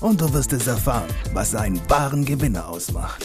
und du wirst es erfahren, was einen wahren Gewinner ausmacht.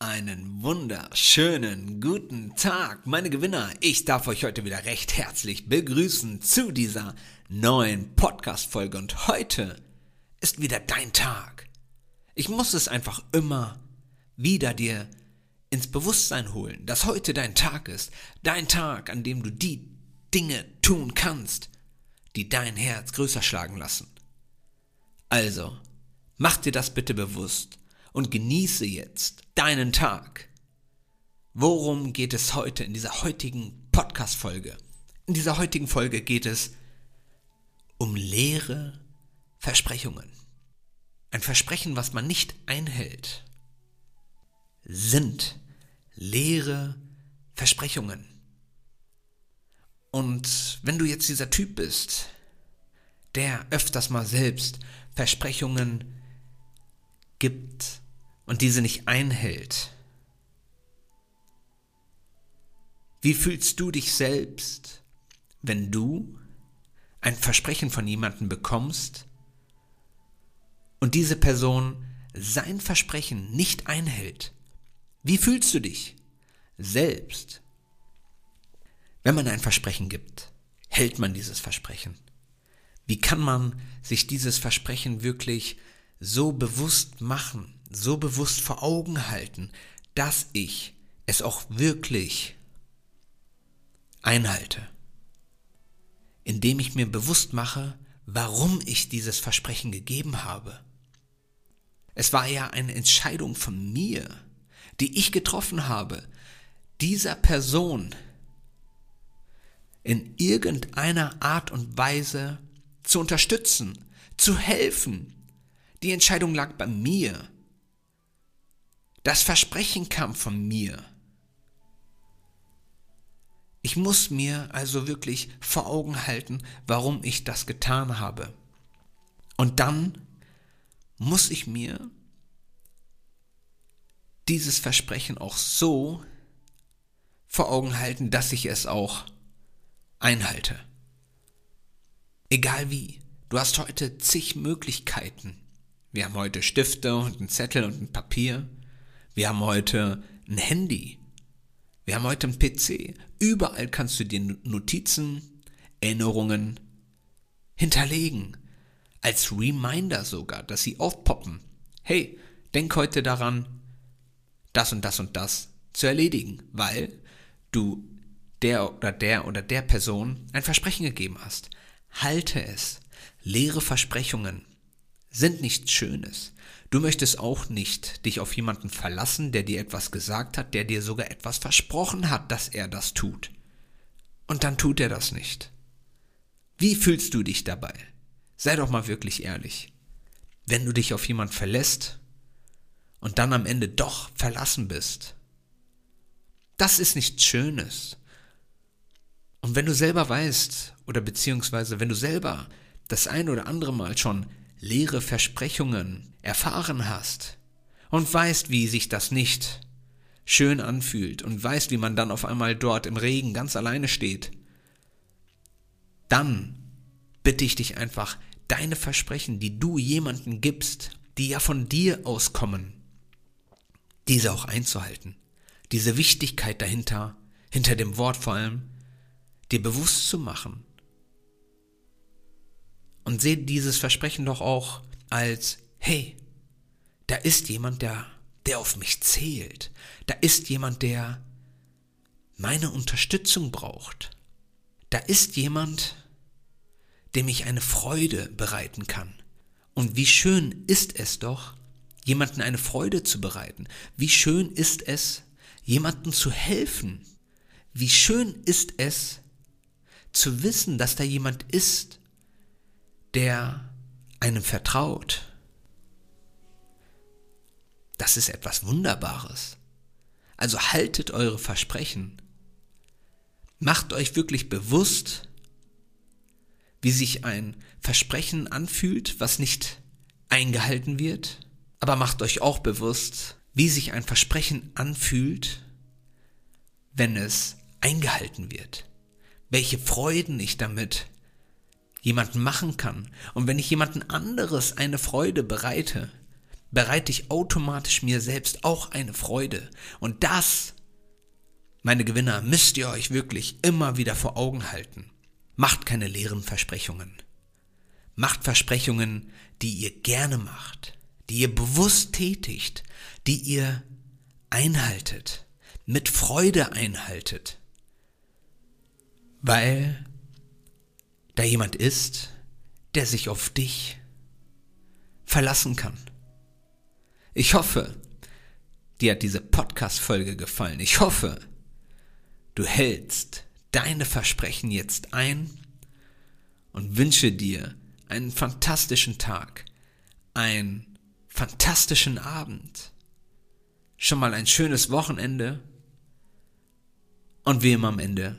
Einen wunderschönen guten Tag, meine Gewinner. Ich darf euch heute wieder recht herzlich begrüßen zu dieser neuen Podcast-Folge und heute ist wieder dein Tag. Ich muss es einfach immer wieder dir ins Bewusstsein holen, dass heute dein Tag ist, dein Tag, an dem du die Dinge tun kannst, die dein Herz größer schlagen lassen. Also, mach dir das bitte bewusst und genieße jetzt deinen Tag. Worum geht es heute in dieser heutigen Podcast-Folge? In dieser heutigen Folge geht es um leere Versprechungen. Ein Versprechen, was man nicht einhält, sind leere Versprechungen. Und wenn du jetzt dieser Typ bist, der öfters mal selbst Versprechungen gibt und diese nicht einhält, wie fühlst du dich selbst, wenn du ein Versprechen von jemandem bekommst und diese Person sein Versprechen nicht einhält? Wie fühlst du dich selbst? Wenn man ein Versprechen gibt, hält man dieses Versprechen. Wie kann man sich dieses Versprechen wirklich so bewusst machen, so bewusst vor Augen halten, dass ich es auch wirklich einhalte? Indem ich mir bewusst mache, warum ich dieses Versprechen gegeben habe. Es war ja eine Entscheidung von mir, die ich getroffen habe, dieser Person in irgendeiner Art und Weise zu unterstützen, zu helfen. Die Entscheidung lag bei mir. Das Versprechen kam von mir. Ich muss mir also wirklich vor Augen halten, warum ich das getan habe. Und dann muss ich mir dieses Versprechen auch so vor Augen halten, dass ich es auch einhalte. Egal wie, du hast heute zig Möglichkeiten. Wir haben heute Stifte und einen Zettel und ein Papier. Wir haben heute ein Handy. Wir haben heute einen PC. Überall kannst du dir Notizen, Erinnerungen hinterlegen. Als Reminder sogar, dass sie aufpoppen. Hey, denk heute daran, das und das und das zu erledigen, weil du der oder der oder der Person ein Versprechen gegeben hast. Halte es. Leere Versprechungen sind nichts Schönes. Du möchtest auch nicht dich auf jemanden verlassen, der dir etwas gesagt hat, der dir sogar etwas versprochen hat, dass er das tut. Und dann tut er das nicht. Wie fühlst du dich dabei? Sei doch mal wirklich ehrlich. Wenn du dich auf jemanden verlässt und dann am Ende doch verlassen bist, das ist nichts Schönes. Und wenn du selber weißt, oder beziehungsweise wenn du selber das ein oder andere Mal schon leere Versprechungen erfahren hast und weißt, wie sich das nicht schön anfühlt und weißt, wie man dann auf einmal dort im Regen ganz alleine steht, dann bitte ich dich einfach, deine Versprechen, die du jemanden gibst, die ja von dir auskommen, diese auch einzuhalten. Diese Wichtigkeit dahinter, hinter dem Wort vor allem, dir bewusst zu machen. Und sehe dieses Versprechen doch auch als, hey, da ist jemand, der, der auf mich zählt. Da ist jemand, der meine Unterstützung braucht. Da ist jemand, dem ich eine Freude bereiten kann. Und wie schön ist es doch, jemanden eine Freude zu bereiten. Wie schön ist es, jemanden zu helfen. Wie schön ist es, zu wissen, dass da jemand ist, der einem vertraut. Das ist etwas Wunderbares. Also haltet eure Versprechen. Macht euch wirklich bewusst, wie sich ein Versprechen anfühlt, was nicht eingehalten wird. Aber macht euch auch bewusst, wie sich ein Versprechen anfühlt, wenn es eingehalten wird. Welche Freuden ich damit jemanden machen kann. Und wenn ich jemanden anderes eine Freude bereite, bereite ich automatisch mir selbst auch eine Freude. Und das, meine Gewinner, müsst ihr euch wirklich immer wieder vor Augen halten. Macht keine leeren Versprechungen. Macht Versprechungen, die ihr gerne macht, die ihr bewusst tätigt, die ihr einhaltet, mit Freude einhaltet. Weil da jemand ist, der sich auf dich verlassen kann. Ich hoffe, dir hat diese Podcast-Folge gefallen. Ich hoffe, du hältst deine Versprechen jetzt ein und wünsche dir einen fantastischen Tag, einen fantastischen Abend, schon mal ein schönes Wochenende und wie immer am Ende,